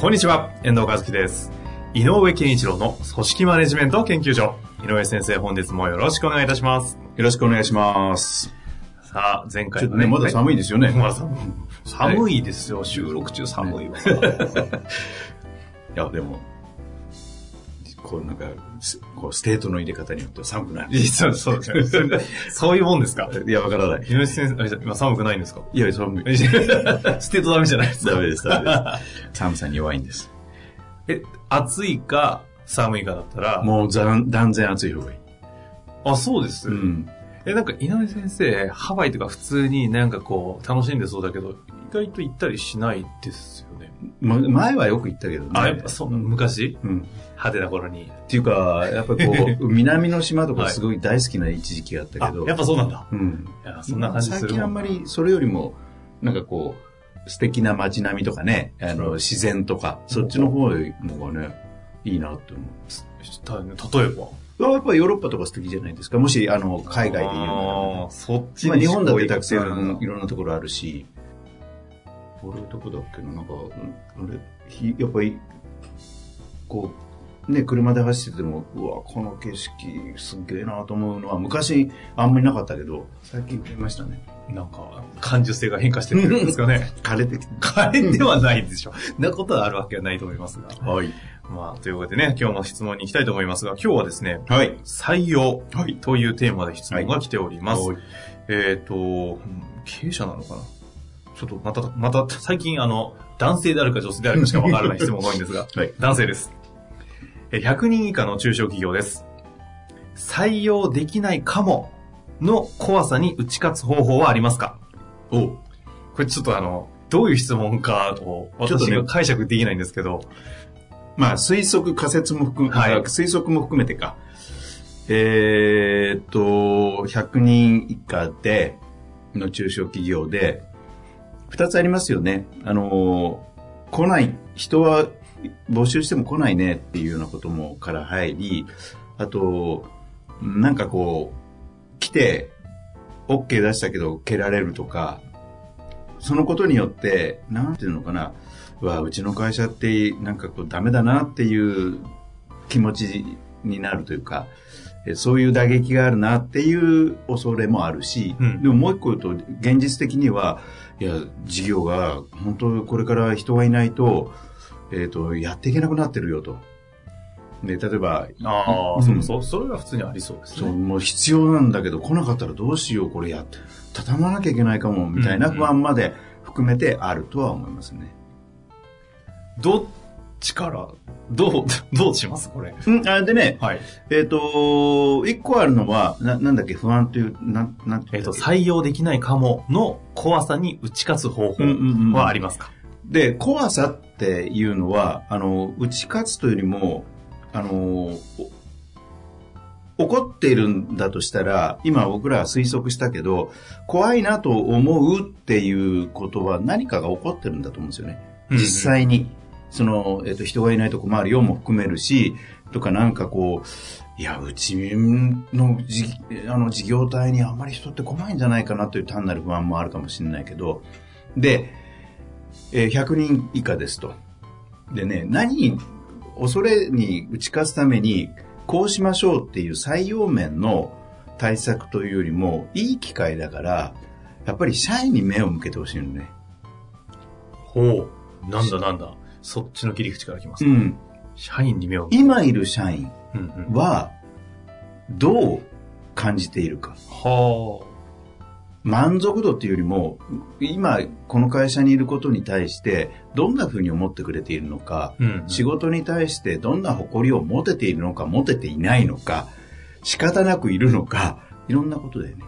こんにちは、遠藤和樹です。井上健一郎の組織マネジメント研究所。井上先生、本日もよろしくお願いいたします。よろしくお願いします。さあ、前回のちょっとね、まだ寒いですよね。まだ寒い。寒いですよ、収録中寒いわ。いや、でも、こうなんか、すこうステートの入れ方によっては寒くなる。そうそうそういうも んですか？いや、わからない。井上先生、あ今寒くないんですか？いや、寒い。ステートダメじゃないですか。ダメです、ダメです。寒さに弱いんです。え、暑いか寒いかだったら、もう断断然暑い方がいい。あ、そうです。うん。え、なんか井上先生、ハワイとか普通になんかこう、楽しんでそうだけど、意外と行ったりしないですよね。ま、前はよく行ったけどね。あ、やっぱそう、昔？うん。派手な頃に。っていうか、やっぱこう、南の島とかすごい大好きな一時期があったあけど。、やっぱそうなんだ。うん。いや、そんな感じする最近あんまりそれよりも、なんかこう、素敵な街並みとかね、あの、自然とか、そっちの方のがね、いいなって思た例えば？う。やっぱりヨーロッパとか素敵じゃないですか。もし、あの、海外で言うならそっちにまあ日本だってたくさんいろんなところあるし、俺どこだっけな、なんか、うんあれ、ひやっぱり、こう、ね、車で走ってても、うわ、この景色すっげえなと思うのは、昔あんまりなかったけど、最近増えましたね。なんか、感受性が変化してるんですかね。枯れてきて。変えてはないでしょ。なことはあるわけはないと思いますが。はい。まあ、というわけでね、今日の質問に行きたいと思いますが、今日はですね、はい。採用というテーマで質問が来ております。はいえっ、と、うん経営者なのかなちょっとまた、また、最近あの、男性であるか女性であるかしかわからない質問が多いんですが、はい男性です。え100人以下の中小企業です。採用できないかもの怖さに打ち勝つ方法はありますか？おこれちょっとあの、どういう質問かをちょっとね私が解釈できないんですけど、まあ、推測、仮説も含め、はいあ推測も含めてか。えーっと、100人以下で、の中小企業で、二つありますよね。あの、来ない、人は募集しても来ないねっていうようなこともから入り、あと、なんかこう、来て、OK 出したけど蹴られるとか、そのことによって、なんていうのかな、うわ、うちの会社ってなんかこうダメだなっていう気持ちになるというか、そういう打撃があるなっていう恐れもあるし、うんでももう一個言うと、現実的には、いや、事業が本当これから人がいないと、えっ、と、やっていけなくなってるよと。で、例えば、ああ、うんそうそう、それは普通にありそうですそう、ね。もう必要なんだけど来なかったらどうしよう、これやって、畳まなきゃいけないかも、みたいな不安まで含めてあるとは思いますね。どっちから、どう、どうしますこれ。うん、あでね、はい。えっ、と、一個あるのは、な、なんだっけ、不安という、なん、なんてえっ、と、言ったっ採用できないかもの怖さに打ち勝つ方法けうんうんうんはありますか、で、怖さっていうのは、あの、打ち勝つというよりも、あの、お怒っているんだとしたら、今僕らは推測したけど、怖いなと思うっていうことは何かが起こってるんだと思うんですよね。実際に。その、えっ、と、人がいないと困るよも含めるし、とかなんかこう、いや、うちのじあの事業体にあんまり人って来ないんじゃないかなという単なる不安もあるかもしれないけど、で、えー100人以下ですと。でね、何、恐れに打ち勝つために、こうしましょうっていう採用面の対策というよりも、いい機会だから、やっぱり社員に目を向けてほしいのね。ほう。なんだなんだ。そっちの切り口から来ます。うん。社員に目を今いる社員。は、どう感じているか。は満足度っていうよりも、今この会社にいることに対して、どんな風に思ってくれているのか、あ。うん。仕事に対してどんな誇りを持てているのか、持てていないのか、仕方なくいるのか、いろんなことだよね。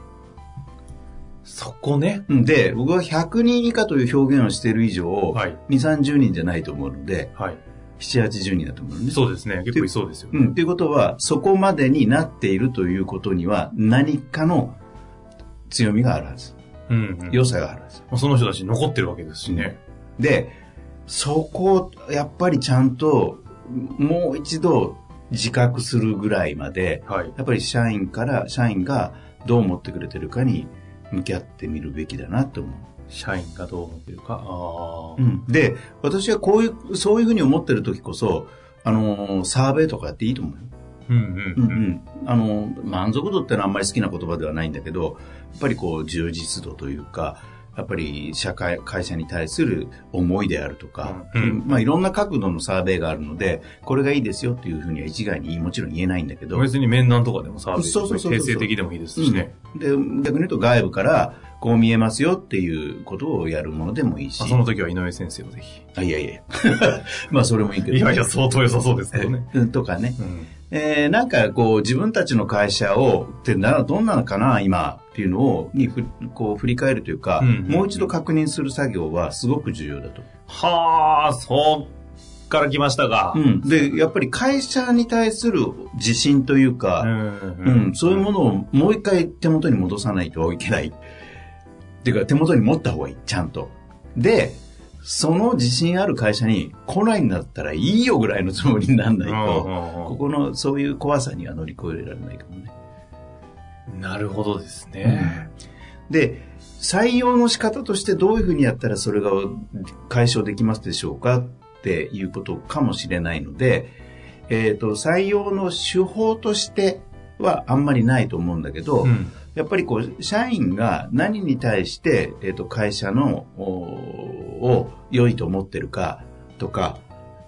そこね。うんで、僕は100人以下という表現をしている以上、はい。2、30人じゃないと思うので、はい。7、80人だと思うのね。そうですね。結構いそうですよね。うん。ということは、そこまでになっているということには、何かの強みがあるはず。うん、うん。良さがあるはず。まあその人たち残ってるわけですしね。で、そこを、やっぱりちゃんと、もう一度自覚するぐらいまで、はい。やっぱり社員から、社員がどう思ってくれてるかに向き合ってみるべきだなと思う。社員がどう思ってるか。ああ。うん、で、私はこういう、そういうふうに思ってる時こそ、あのーサーベイとかやっていいと思うよ。うんうんううんん。うん。あの、満足度ってのはあんまり好きな言葉ではないんだけど、やっぱりこう、充実度というか、やっぱり社会、会社に対する思いであるとか、うん。うんまあいろんな角度のサーベイがあるので、これがいいですよっていうふうには一概にもちろん言えないんだけど、別に面談とかでもサービスそうそうそうそう定性的でもいいですしね。で、逆に言うと外部からこう見えますよっていうことをやるものでもいいしあ、その時は井上先生をぜひ。あいやいや まあそれもいいけど、いやいや、相当良さそうですけどね。うんとかね。うん。えーなんかこう自分たちの会社をってなどんなのかな今っていうのをにふこう振り返るというか、うんうんうんもう一度確認する作業はすごく重要だと。はあ、そっから来ましたか。うん、でやっぱり会社に対する自信といううか、んうんそういうものをもう一回手元に戻さないといけない。っていうか手元に持った方がいいちゃんと。でその自信ある会社に来ないんだったらいいよぐらいのつもりにならないと、ここのそういう怖さには乗り越えられないかもね。なるほどですね。で、採用の仕方としてどういうふうにやったらそれが解消できますでしょうかっていうことかもしれないので、えっ、と、採用の手法としてはあんまりないと思うんだけど、うん。やっぱりこう、社員が何に対して、えっ、と、会社の、おを良いと思ってるかとか、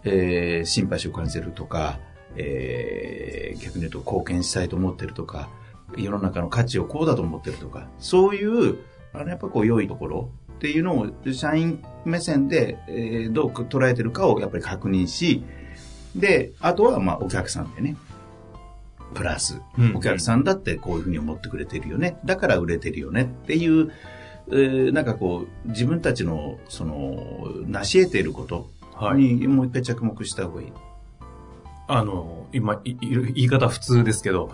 えー、シンパシーを感じてるとか、えー、逆に言うと貢献したいと思ってるとか、世の中の価値をこうだと思ってるとか、そういう、あの、やっぱこう、良いところっていうのを、社員目線で、えーどう捉えてるかをやっぱり確認し、で、あとは、まあ、お客さんでね、プラスうん、お客さんだってこういうふうに思ってくれてるよね。だから売れてるよねっていう、えーなんかこう、自分たちの、その、成し得ていることはい。にもう一回着目した方がいい。あの、今、いい言い方普通ですけど、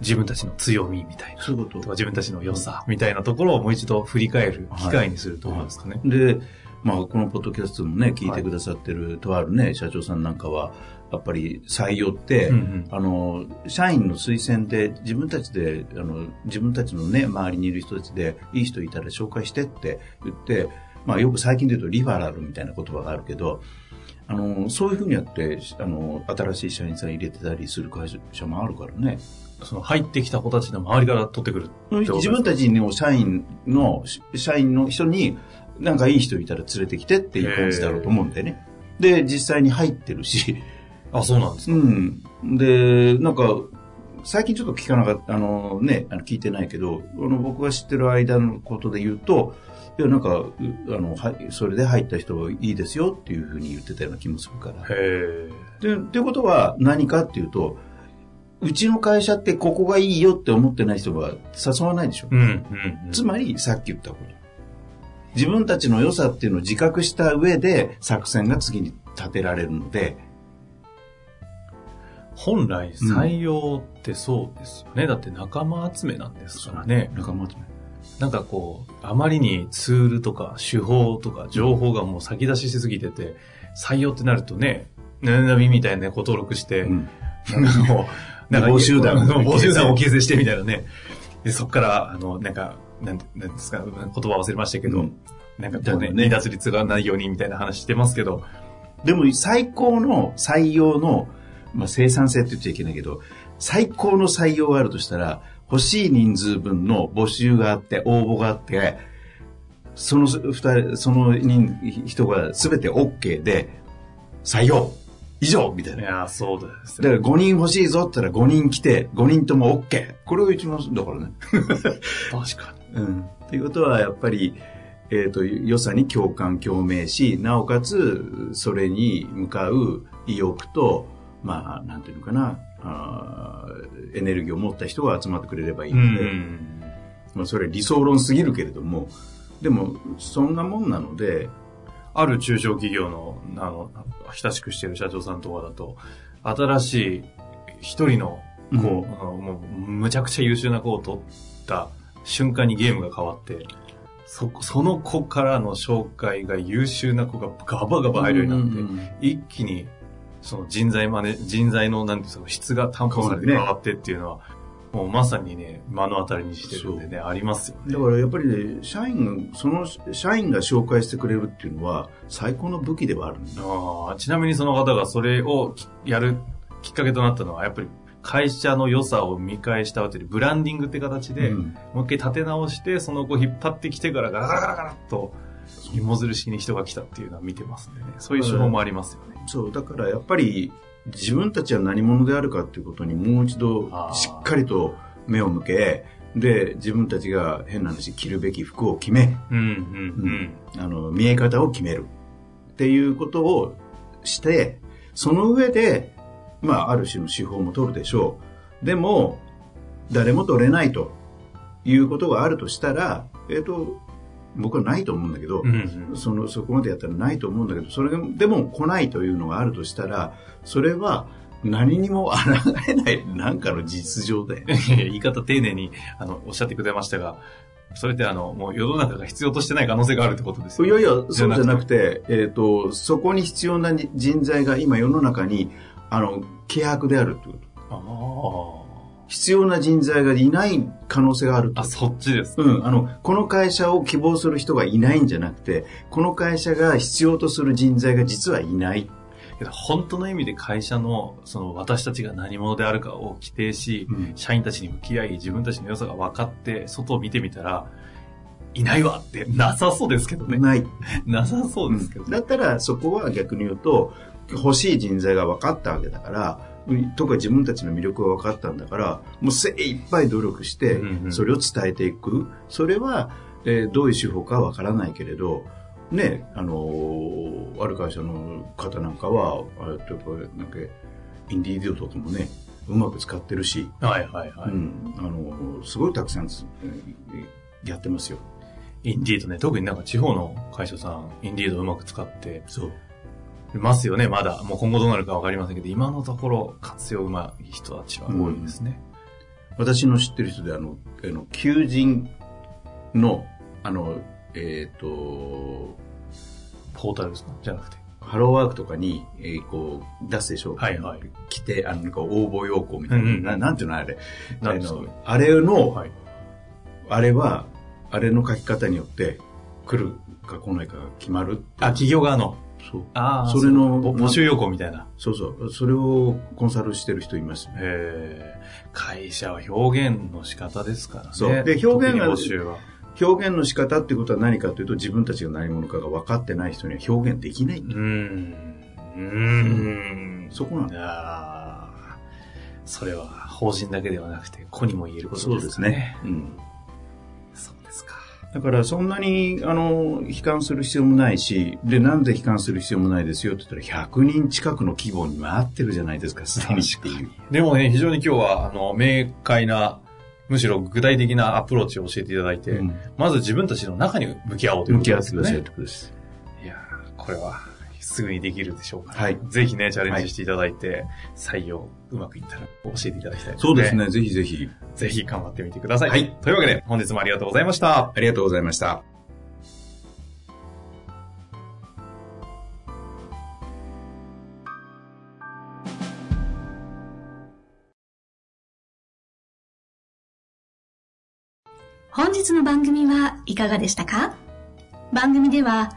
自分たちの強みみたいな。そういうこととか自分たちの良さみたいなところをもう一度振り返る機会にすると思うんですかね。で、まあ、このポッドキャストもね、聞いてくださってる、とあるね、社長さんなんかは、やっぱり採用って、うんうんあの、社員の推薦で自分たちで、あの、自分たちのね、周りにいる人たちで、いい人いたら紹介してって言って、まあよく最近で言うとリファラルみたいな言葉があるけど、あの、そういうふうにやって、あの、新しい社員さん入れてたりする会社もあるからね。その入ってきた子たちの周りから取ってくる。自分たちの社員の、社員の人に、なんかいい人いたら連れてきてっていう感じだろうと思うんだよね。で、実際に入ってるし、あ、そうなんですか。うん。で、なんか、最近ちょっと聞かなかった、あのね、あの聞いてないけど、あの僕が知ってる間のことで言うと、いや、なんか、うあの、はい、それで入った人はいいですよっていうふうに言ってたような気もするから。へえ。で、っていうことは何かっていうと、うちの会社ってここがいいよって思ってない人は誘わないでしょ。うん、うん、うん。つまり、さっき言ったこと。自分たちの良さっていうのを自覚した上で作戦が次に立てられるので、本来採用ってそうですよね。だって仲間集めなんですからね。仲間集め。なんかこう、あまりにツールとか手法とか情報がもう先出ししすぎてて、採用ってなるとね、ななみみたいなね、ご登録して、うんなんかもう、なんか募集団 集団を形成してみたいなね。で、そこから、あの、なんか、なんなんですか、言葉忘れましたけど、うんなんかこうね、だね離脱率がないようにみたいな話してますけど、でも最高の採用の、まあ、生産性って言っちゃいけないけど、最高の採用があるとしたら、欲しい人数分の募集があって、応募があって、その二人、その人人が全て OK で、採用以上みたいな。いやーそうですだから5人欲しいぞって言ったら5人来て、5人とも OK。これが一番だからね。確かうん。っていうことは、やっぱり、えっ、と、良さに共感、共鳴し、なおかつ、それに向かう意欲と、まあ、なんていうのかな、あーエネルギーを持った人が集まってくれればいいので、ん。まあ、それ理想論すぎるけれども、でも、そんなもんなので、ある中小企業の、あの、親しくしてる社長さんとかだと、新しい一人の子、うん。もう、むちゃくちゃ優秀な子を取った瞬間にゲームが変わって、そ、その子からの紹介が優秀な子がガバガバ入るようになって、一気に、その人材マネ、人材の、なんていうんですか、質が担保されて変わってっていうのは、もうまさにね、目の当たりにしてるんでね、ありますよね。だからやっぱりね、社員が、その社員が紹介してくれるっていうのは、最高の武器ではある。ああちなみにその方がそれをきやるきっかけとなったのは、やっぱり会社の良さを見返したわけで、ブランディングって形で、うんもう一回立て直して、その子引っ張ってきてからガラガラガラガラっと、芋づる式に人が来たっていうのは見てますんでね。そういう手法もありますよね。そう、だからやっぱり、自分たちは何者であるかっていうことにもう一度しっかりと目を向け、で、自分たちが変な話、着るべき服を決め、うん、うん、あの、見え方を決めるっていうことをして、その上で、まあ、ある種の手法も取るでしょう。でも、誰も取れないということがあるとしたら、えっ、と、僕はないと思うんだけど、うん。うん、うん。その、そこまでやったらないと思うんだけど、それでも来ないというのがあるとしたら、それは何にも抗えない、なんかの実情で。言い方丁寧に、あの、おっしゃってくれましたが、それってあの、もう世の中が必要としてない可能性があるってことですよいやいや、そうじゃなくて、えっ、と、そこに必要な人材が今世の中に、あの、契約であるということ。あ必要な人材がいない可能性があるとあ。あ、そっちです。うん、あの、この会社を希望する人がいないんじゃなくて、この会社が必要とする人材が実はいない。本当の意味で会社の、その私たちが何者であるかを規定し、うん社員たちに向き合い、自分たちの良さが分かって、外を見てみたら、いないわってなさそうですけどね。ない。なさそうですけどね。だったらそこは逆に言うと欲しい人材が分かったわけだからうんとか自分たちの魅力が分かったんだからもう精一杯努力してうんうんそれを伝えていく。それは、えーどういう手法かは分からないけれどねあのーある会社の方なんかはあれってやっぱりなんかインディードとかもねうまく使ってるし、はいはいはい。うん、あのーすごいたくさんやってますよ。インディードね、特になんか地方の会社さん、インディードをうまく使ってそうますよね、まだ。もう今後どうなるか分かりませんけど、今のところ活用うまい人たちは多いですね。私の知ってる人であのあの求人のあのえっ、とポータルですか？じゃなくて。ハローワークとかに、えーこう出すでしょはいはい。来てあのなんか応募要項みたいな、うんうんななんていうのあれ？あのあれの、はい。あれはあれの書き方によって来るか来ないかが決まるあ、企業側の。そうああ、それのぼ募集要項みたいな。そうそうそれをコンサルしてる人いますねへえ。会社は表現の仕方ですからね。そうで表現が募集は。表現の仕方っていうことは何かというと自分たちが何者かが分かってない人には表現できないんだうーん。うーん。そこなんだ。それは法人だけではなくて、子にも言えることでそうですすね。ね。うん。だからそんなに、あの、悲観する必要もないし、で、なんで悲観する必要もないですよって言ったら、100人近くの規模に回ってるじゃないですか、すでにっていう。でもね、非常に今日は、あの、明快な、むしろ具体的なアプローチを教えていただいて、うんまず自分たちの中に向き合おうということ向き合ですよね。ってくださいってことです。いやーこれは、すぐにできるでしょうから、はいぜひね、チャレンジしていただいて、採用うまくいったら教えていただきたいですね。そうです。ね、ぜひぜひ。ぜひ頑張ってみてください。はいというわけで、本日もありがとうございました。ありがとうございました。本日の番組はいかがでしたか？番組では